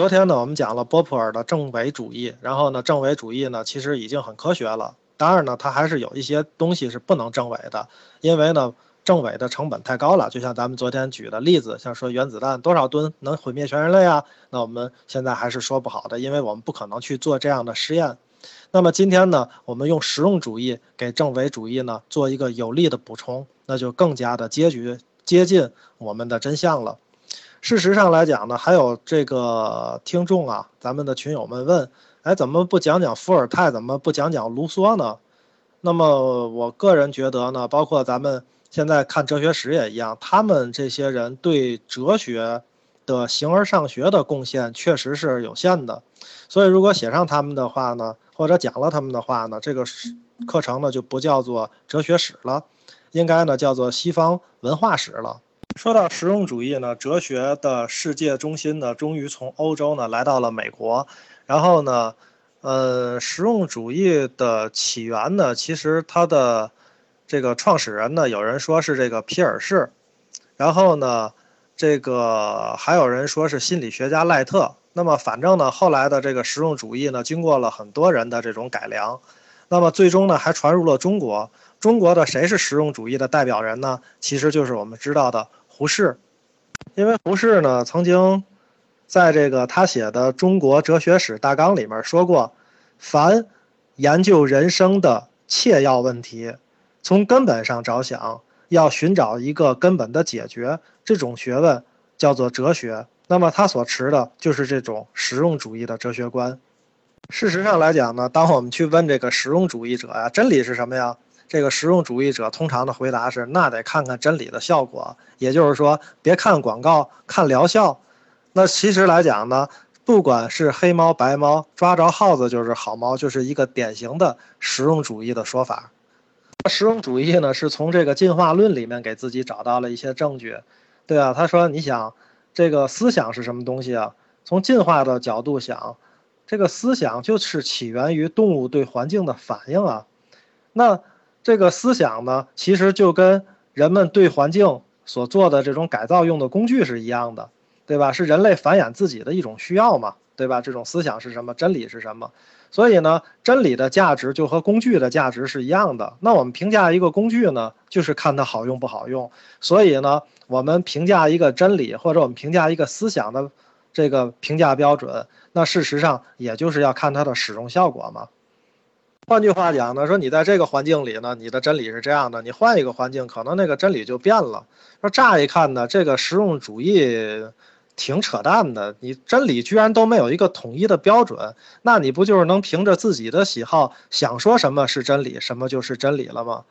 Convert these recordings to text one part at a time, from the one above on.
昨天呢，我们讲了波普尔的政伪主义，然后呢，政伪主义呢，其实已经很科学了。当然呢，它还是有一些东西是不能政伪的，因为呢，政伪的成本太高了。就像咱们昨天举的例子，像说原子弹多少吨能毁灭全人类啊？那我们现在还是说不好的，因为我们不可能去做这样的实验。那么今天呢，我们用实用主义给政伪主义呢做一个有力的补充，那就更加的接局接近我们的真相了。事实上来讲呢，还有这个听众啊，咱们的群友们问，哎，怎么不讲讲伏尔泰，怎么不讲讲卢梭呢？那么我个人觉得呢，包括咱们现在看哲学史也一样，他们这些人对哲学的形而上学的贡献确实是有限的。所以如果写上他们的话呢，或者讲了他们的话呢，这个课程呢就不叫做哲学史了，应该呢叫做西方文化史了。说到实用主义呢，哲学的世界中心呢，终于从欧洲呢来到了美国。然后呢，呃，实用主义的起源呢，其实它的这个创始人呢，有人说是这个皮尔士，然后呢，这个还有人说是心理学家赖特。那么反正呢，后来的这个实用主义呢，经过了很多人的这种改良，那么最终呢，还传入了中国。中国的谁是实用主义的代表人呢？其实就是我们知道的。胡适，因为胡适呢曾经在这个他写的《中国哲学史大纲》里面说过，凡研究人生的切要问题，从根本上着想，要寻找一个根本的解决，这种学问叫做哲学。那么他所持的就是这种实用主义的哲学观。事实上来讲呢，当我们去问这个实用主义者呀，真理是什么呀？这个实用主义者通常的回答是：那得看看真理的效果，也就是说，别看广告，看疗效。那其实来讲呢，不管是黑猫白猫，抓着耗子就是好猫，就是一个典型的实用主义的说法。实用主义呢，是从这个进化论里面给自己找到了一些证据。对啊，他说：你想，这个思想是什么东西啊？从进化的角度想，这个思想就是起源于动物对环境的反应啊。那。这个思想呢，其实就跟人们对环境所做的这种改造用的工具是一样的，对吧？是人类繁衍自己的一种需要嘛，对吧？这种思想是什么？真理是什么？所以呢，真理的价值就和工具的价值是一样的。那我们评价一个工具呢，就是看它好用不好用。所以呢，我们评价一个真理或者我们评价一个思想的这个评价标准，那事实上也就是要看它的使用效果嘛。换句话讲呢，说你在这个环境里呢，你的真理是这样的，你换一个环境，可能那个真理就变了。说乍一看呢，这个实用主义挺扯淡的，你真理居然都没有一个统一的标准，那你不就是能凭着自己的喜好想说什么是真理，什么就是真理了吗？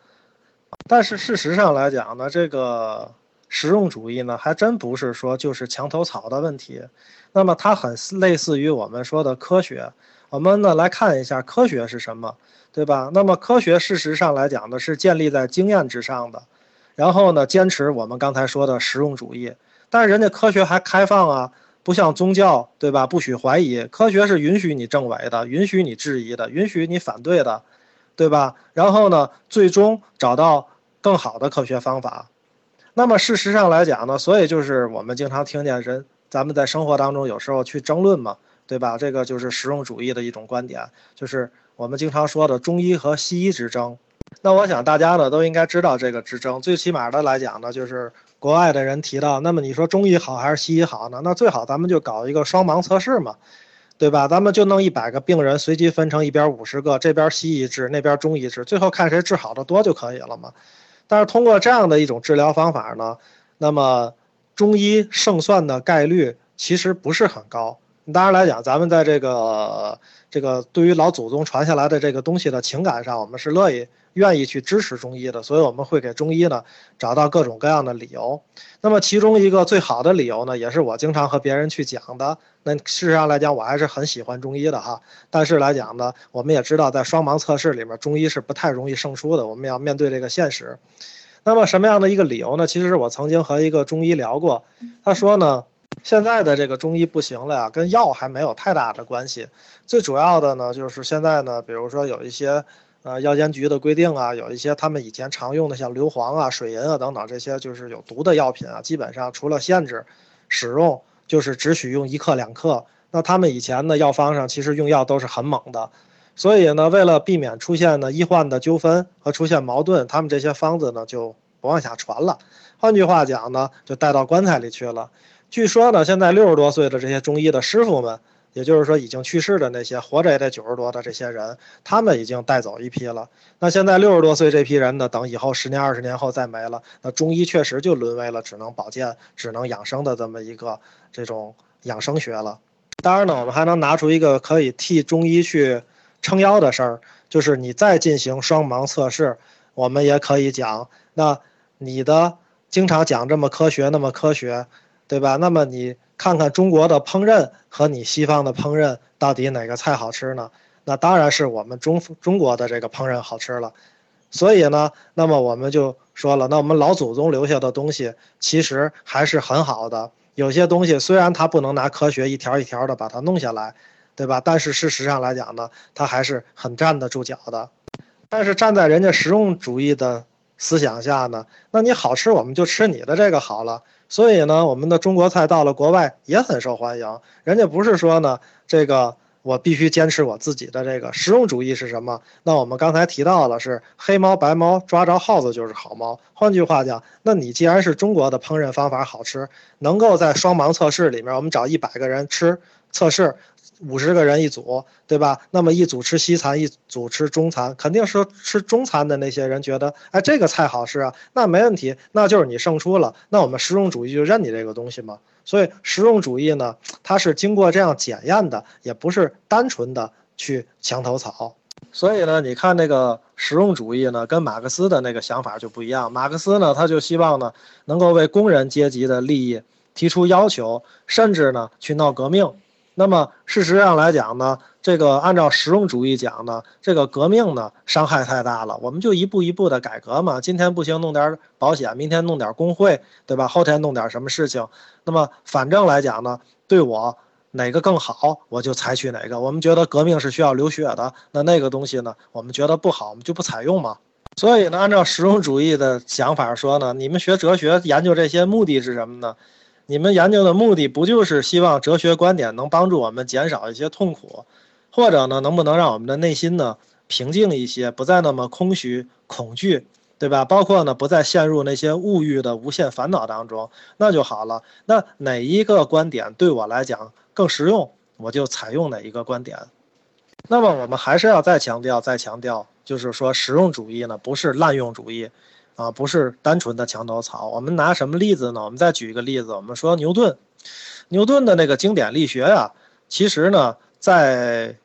但是事实上来讲呢，这个实用主义呢，还真不是说就是墙头草的问题，那么它很类似于我们说的科学。我们呢来看一下科学是什么，对吧？那么科学事实上来讲呢，是建立在经验之上的，然后呢坚持我们刚才说的实用主义。但是人家科学还开放啊，不像宗教，对吧？不许怀疑，科学是允许你证伪的，允许你质疑的，允许你反对的，对吧？然后呢，最终找到更好的科学方法。那么事实上来讲呢，所以就是我们经常听见人，咱们在生活当中有时候去争论嘛。对吧？这个就是实用主义的一种观点，就是我们经常说的中医和西医之争。那我想大家呢都应该知道这个之争。最起码的来讲呢，就是国外的人提到，那么你说中医好还是西医好呢？那最好咱们就搞一个双盲测试嘛，对吧？咱们就弄一百个病人，随机分成一边五十个，这边西医治，那边中医治，最后看谁治好的多就可以了嘛。但是通过这样的一种治疗方法呢，那么中医胜算的概率其实不是很高。当然来讲，咱们在这个这个对于老祖宗传下来的这个东西的情感上，我们是乐意愿意去支持中医的，所以我们会给中医呢找到各种各样的理由。那么其中一个最好的理由呢，也是我经常和别人去讲的。那事实上来讲，我还是很喜欢中医的哈。但是来讲呢，我们也知道在双盲测试里面，中医是不太容易胜出的。我们要面对这个现实。那么什么样的一个理由呢？其实我曾经和一个中医聊过，他说呢。现在的这个中医不行了呀，跟药还没有太大的关系。最主要的呢，就是现在呢，比如说有一些，呃，药监局的规定啊，有一些他们以前常用的像硫磺啊、水银啊等等这些就是有毒的药品啊，基本上除了限制使用，就是只许用一克两克，那他们以前的药方上其实用药都是很猛的，所以呢为了避免出现呢医患的纠纷和出现矛盾，他们这些方子呢就不往下传了。换句话讲呢，就带到棺材里去了。据说呢，现在六十多岁的这些中医的师傅们，也就是说已经去世的那些，活着也得九十多的这些人，他们已经带走一批了。那现在六十多岁这批人呢，等以后十年、二十年后再没了，那中医确实就沦为了只能保健、只能养生的这么一个这种养生学了。当然呢，我们还能拿出一个可以替中医去撑腰的事儿，就是你再进行双盲测试，我们也可以讲，那你的经常讲这么科学，那么科学。对吧？那么你看看中国的烹饪和你西方的烹饪，到底哪个菜好吃呢？那当然是我们中中国的这个烹饪好吃了。所以呢，那么我们就说了，那我们老祖宗留下的东西其实还是很好的。有些东西虽然它不能拿科学一条一条的把它弄下来，对吧？但是事实上来讲呢，它还是很站得住脚的。但是站在人家实用主义的思想下呢，那你好吃我们就吃你的这个好了。所以呢，我们的中国菜到了国外也很受欢迎。人家不是说呢，这个我必须坚持我自己的这个实用主义是什么？那我们刚才提到了是黑猫白猫抓着耗子就是好猫。换句话讲，那你既然是中国的烹饪方法好吃，能够在双盲测试里面，我们找一百个人吃测试。五十个人一组，对吧？那么一组吃西餐，一组吃中餐，肯定是吃中餐的那些人觉得，哎，这个菜好吃啊，那没问题，那就是你胜出了。那我们实用主义就认你这个东西嘛。所以实用主义呢，它是经过这样检验的，也不是单纯的去墙头草。所以呢，你看那个实用主义呢，跟马克思的那个想法就不一样。马克思呢，他就希望呢，能够为工人阶级的利益提出要求，甚至呢，去闹革命。那么事实上来讲呢，这个按照实用主义讲呢，这个革命呢伤害太大了，我们就一步一步的改革嘛。今天不行，弄点保险；明天弄点工会，对吧？后天弄点什么事情？那么反正来讲呢，对我哪个更好，我就采取哪个。我们觉得革命是需要流血的，那那个东西呢，我们觉得不好，我们就不采用嘛。所以呢，按照实用主义的想法说呢，你们学哲学研究这些目的是什么呢？你们研究的目的不就是希望哲学观点能帮助我们减少一些痛苦，或者呢，能不能让我们的内心呢平静一些，不再那么空虚、恐惧，对吧？包括呢，不再陷入那些物欲的无限烦恼当中，那就好了。那哪一个观点对我来讲更实用，我就采用哪一个观点。那么我们还是要再强调、再强调，就是说实用主义呢，不是滥用主义。啊，不是单纯的墙头草。我们拿什么例子呢？我们再举一个例子。我们说牛顿，牛顿的那个经典力学呀，其实呢，在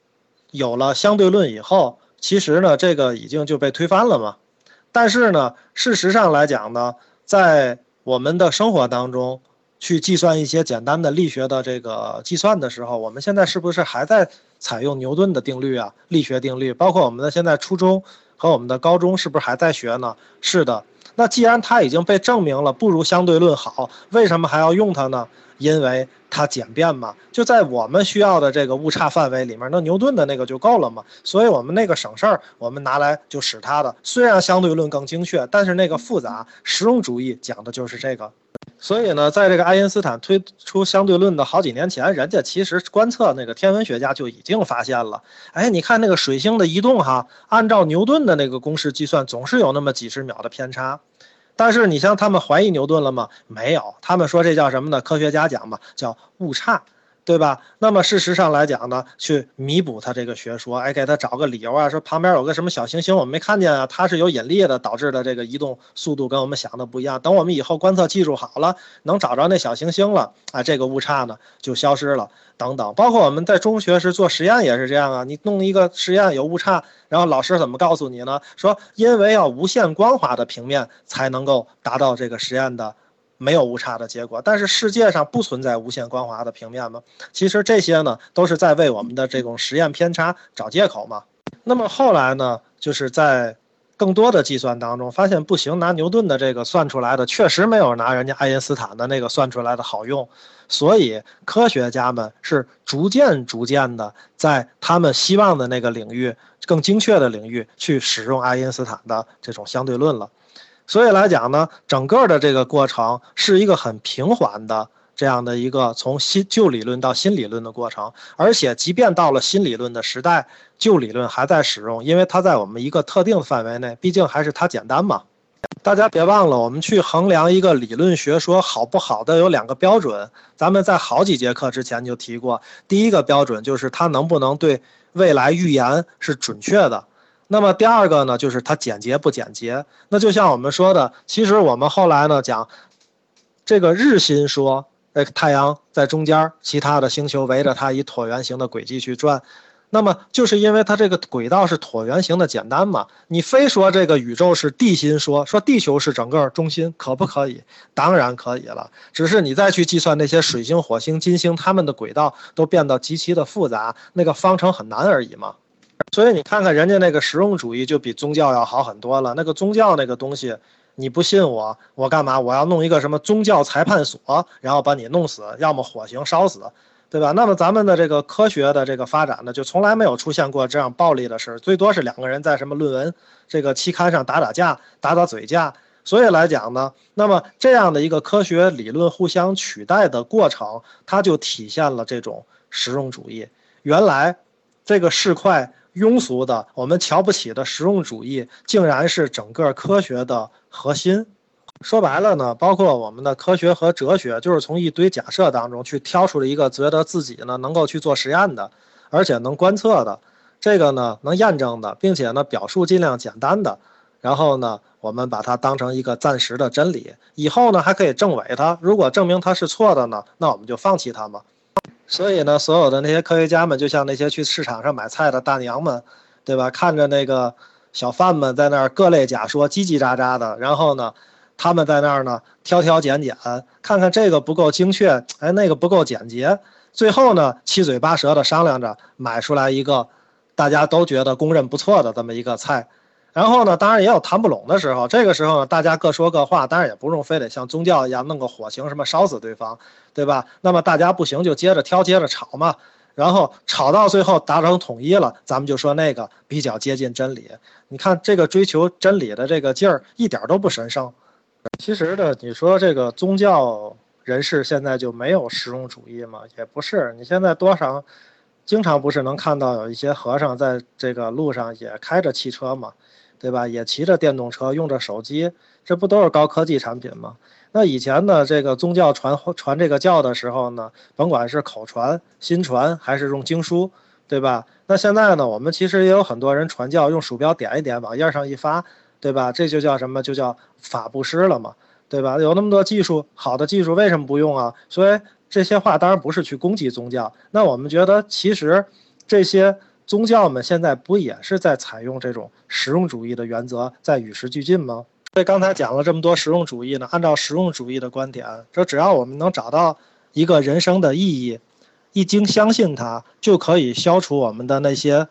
有了相对论以后，其实呢，这个已经就被推翻了嘛。但是呢，事实上来讲呢，在我们的生活当中，去计算一些简单的力学的这个计算的时候，我们现在是不是还在采用牛顿的定律啊？力学定律，包括我们的现在初中。和我们的高中是不是还在学呢？是的，那既然它已经被证明了不如相对论好，为什么还要用它呢？因为它简便嘛，就在我们需要的这个误差范围里面，那牛顿的那个就够了嘛。所以我们那个省事儿，我们拿来就使它的。虽然相对论更精确，但是那个复杂，实用主义讲的就是这个。所以呢，在这个爱因斯坦推出相对论的好几年前，人家其实观测那个天文学家就已经发现了。哎，你看那个水星的移动哈，按照牛顿的那个公式计算，总是有那么几十秒的偏差。但是你像他们怀疑牛顿了吗？没有，他们说这叫什么呢？科学家讲嘛，叫误差。对吧？那么事实上来讲呢，去弥补他这个学说，哎，给他找个理由啊，说旁边有个什么小行星，我们没看见啊，它是有引力的，导致的这个移动速度跟我们想的不一样。等我们以后观测技术好了，能找着那小行星了，啊，这个误差呢就消失了。等等，包括我们在中学时做实验也是这样啊，你弄一个实验有误差，然后老师怎么告诉你呢？说因为要无限光滑的平面才能够达到这个实验的。没有误差的结果，但是世界上不存在无限光滑的平面吗？其实这些呢，都是在为我们的这种实验偏差找借口嘛。那么后来呢，就是在更多的计算当中发现不行，拿牛顿的这个算出来的确实没有拿人家爱因斯坦的那个算出来的好用，所以科学家们是逐渐逐渐的在他们希望的那个领域更精确的领域去使用爱因斯坦的这种相对论了。所以来讲呢，整个的这个过程是一个很平缓的这样的一个从新旧理论到新理论的过程，而且即便到了新理论的时代，旧理论还在使用，因为它在我们一个特定的范围内，毕竟还是它简单嘛。大家别忘了，我们去衡量一个理论学说好不好的有两个标准，咱们在好几节课之前就提过。第一个标准就是它能不能对未来预言是准确的，那么第二个呢，就是它简洁不简洁。那就像我们说的，其实我们后来呢讲这个日心说。呃，太阳在中间，其他的星球围着它以椭圆形的轨迹去转，那么就是因为它这个轨道是椭圆形的简单嘛。你非说这个宇宙是地心说，说地球是整个中心，可不可以？当然可以了。只是你再去计算那些水星、火星、金星它们的轨道都变得极其的复杂，那个方程很难而已嘛。所以你看看人家那个实用主义就比宗教要好很多了。那个宗教那个东西。你不信我，我干嘛？我要弄一个什么宗教裁判所，然后把你弄死，要么火刑烧死，对吧？那么咱们的这个科学的这个发展呢，就从来没有出现过这样暴力的事，最多是两个人在什么论文这个期刊上打打架、打打嘴架。所以来讲呢，那么这样的一个科学理论互相取代的过程，它就体现了这种实用主义。原来这个市侩庸俗的、我们瞧不起的实用主义，竟然是整个科学的。核心，说白了呢，包括我们的科学和哲学，就是从一堆假设当中去挑出了一个觉得自己呢能够去做实验的，而且能观测的，这个呢能验证的，并且呢表述尽量简单的，然后呢我们把它当成一个暂时的真理，以后呢还可以证伪它。如果证明它是错的呢，那我们就放弃它嘛。所以呢，所有的那些科学家们，就像那些去市场上买菜的大娘们，对吧？看着那个。小贩们在那儿各类假说，叽叽喳喳的。然后呢，他们在那儿呢挑挑拣拣，看看这个不够精确，哎，那个不够简洁。最后呢，七嘴八舌的商量着买出来一个大家都觉得公认不错的这么一个菜。然后呢，当然也有谈不拢的时候。这个时候呢，大家各说各话，当然也不用非得像宗教一样弄个火刑什么烧死对方，对吧？那么大家不行就接着挑，接着吵嘛。然后吵到最后达成统一了，咱们就说那个比较接近真理。你看这个追求真理的这个劲儿一点都不神圣。其实呢，你说这个宗教人士现在就没有实用主义吗？也不是。你现在多少经常不是能看到有一些和尚在这个路上也开着汽车嘛，对吧？也骑着电动车，用着手机，这不都是高科技产品吗？那以前呢，这个宗教传传这个教的时候呢，甭管是口传、心传还是用经书，对吧？那现在呢，我们其实也有很多人传教，用鼠标点一点，网页上一发，对吧？这就叫什么？就叫法布施了嘛，对吧？有那么多技术，好的技术为什么不用啊？所以这些话当然不是去攻击宗教。那我们觉得，其实这些宗教们现在不也是在采用这种实用主义的原则，在与时俱进吗？所以刚才讲了这么多实用主义呢，按照实用主义的观点，说只要我们能找到一个人生的意义，一经相信它，就可以消除我们的那些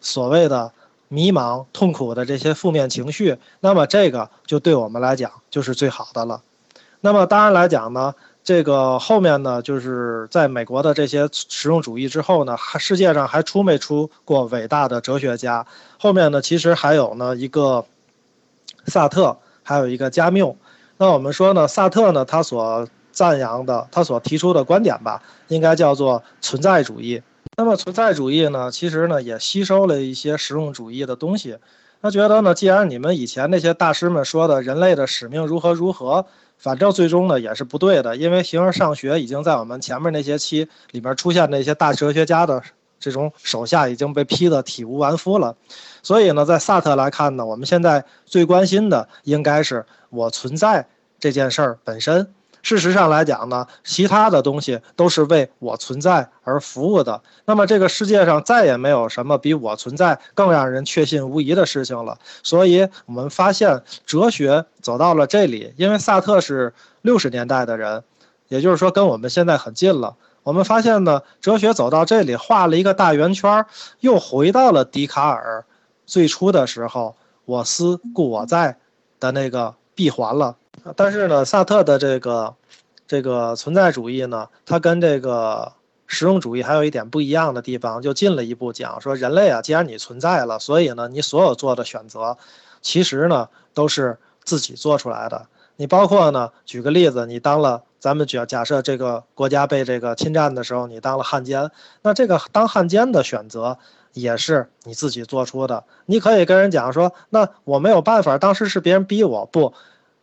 所谓的迷茫、痛苦的这些负面情绪。那么这个就对我们来讲就是最好的了。那么当然来讲呢，这个后面呢，就是在美国的这些实用主义之后呢，还世界上还出没出过伟大的哲学家？后面呢，其实还有呢一个萨特。还有一个加缪，那我们说呢，萨特呢，他所赞扬的，他所提出的观点吧，应该叫做存在主义。那么存在主义呢，其实呢也吸收了一些实用主义的东西。他觉得呢，既然你们以前那些大师们说的人类的使命如何如何，反正最终呢也是不对的，因为形而上学已经在我们前面那些期里面出现那些大哲学家的这种手下已经被批得体无完肤了。所以呢，在萨特来看呢，我们现在最关心的应该是我存在这件事儿本身。事实上来讲呢，其他的东西都是为我存在而服务的。那么这个世界上再也没有什么比我存在更让人确信无疑的事情了。所以我们发现哲学走到了这里，因为萨特是六十年代的人，也就是说跟我们现在很近了。我们发现呢，哲学走到这里画了一个大圆圈，又回到了笛卡尔。最初的时候，我思故我在的那个闭环了。但是呢，萨特的这个这个存在主义呢，它跟这个实用主义还有一点不一样的地方，就进了一步讲说，人类啊，既然你存在了，所以呢，你所有做的选择，其实呢都是自己做出来的。你包括呢，举个例子，你当了，咱们假假设这个国家被这个侵占的时候，你当了汉奸，那这个当汉奸的选择也是你自己做出的。你可以跟人讲说，那我没有办法，当时是别人逼我不。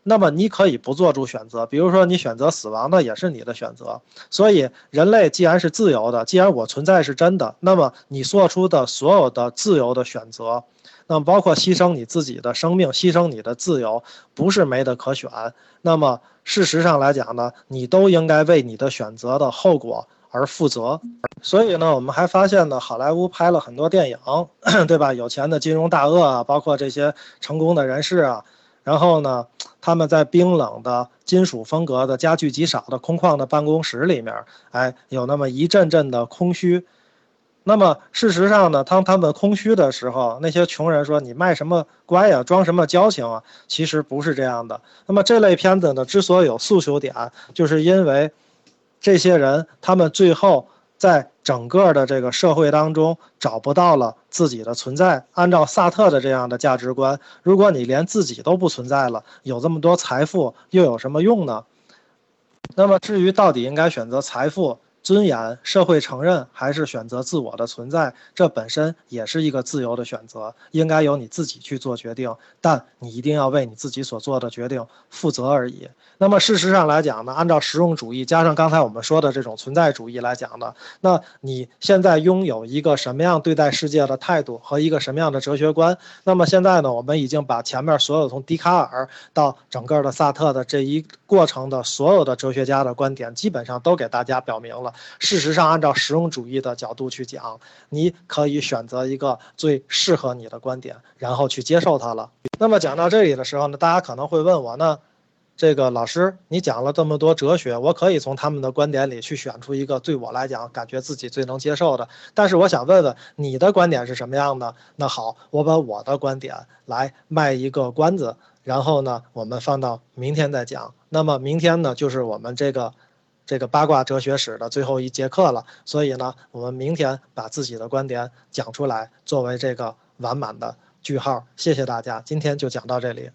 那么你可以不做出选择，比如说你选择死亡，那也是你的选择。所以人类既然是自由的，既然我存在是真的，那么你做出的所有的自由的选择，那么包括牺牲你自己的生命、牺牲你的自由，不是没得可选。那么事实上来讲呢，你都应该为你的选择的后果而负责。所以呢，我们还发现呢，好莱坞拍了很多电影，对吧？有钱的金融大鳄啊，包括这些成功的人士啊。然后呢，他们在冰冷的金属风格的家具极少的空旷的办公室里面，哎，有那么一阵阵的空虚。那么事实上呢，当他们空虚的时候，那些穷人说：“你卖什么乖呀，装什么矫情啊？”其实不是这样的。那么这类片子呢，之所以有诉求点，就是因为这些人他们最后。在整个的这个社会当中找不到了自己的存在。按照萨特的这样的价值观，如果你连自己都不存在了，有这么多财富又有什么用呢？那么至于到底应该选择财富？尊严、社会承认还是选择自我的存在，这本身也是一个自由的选择，应该由你自己去做决定。但你一定要为你自己所做的决定负责而已。那么事实上来讲呢，按照实用主义加上刚才我们说的这种存在主义来讲呢，那你现在拥有一个什么样对待世界的态度和一个什么样的哲学观？那么现在呢，我们已经把前面所有从笛卡尔到整个的萨特的这一过程的所有的哲学家的观点，基本上都给大家表明了。事实上，按照实用主义的角度去讲，你可以选择一个最适合你的观点，然后去接受它了。那么讲到这里的时候呢，大家可能会问我呢，这个老师，你讲了这么多哲学，我可以从他们的观点里去选出一个对我来讲感觉自己最能接受的。但是我想问问你的观点是什么样的？那好，我把我的观点来卖一个关子，然后呢，我们放到明天再讲。那么明天呢，就是我们这个。这个八卦哲学史的最后一节课了，所以呢，我们明天把自己的观点讲出来，作为这个完满的句号。谢谢大家，今天就讲到这里。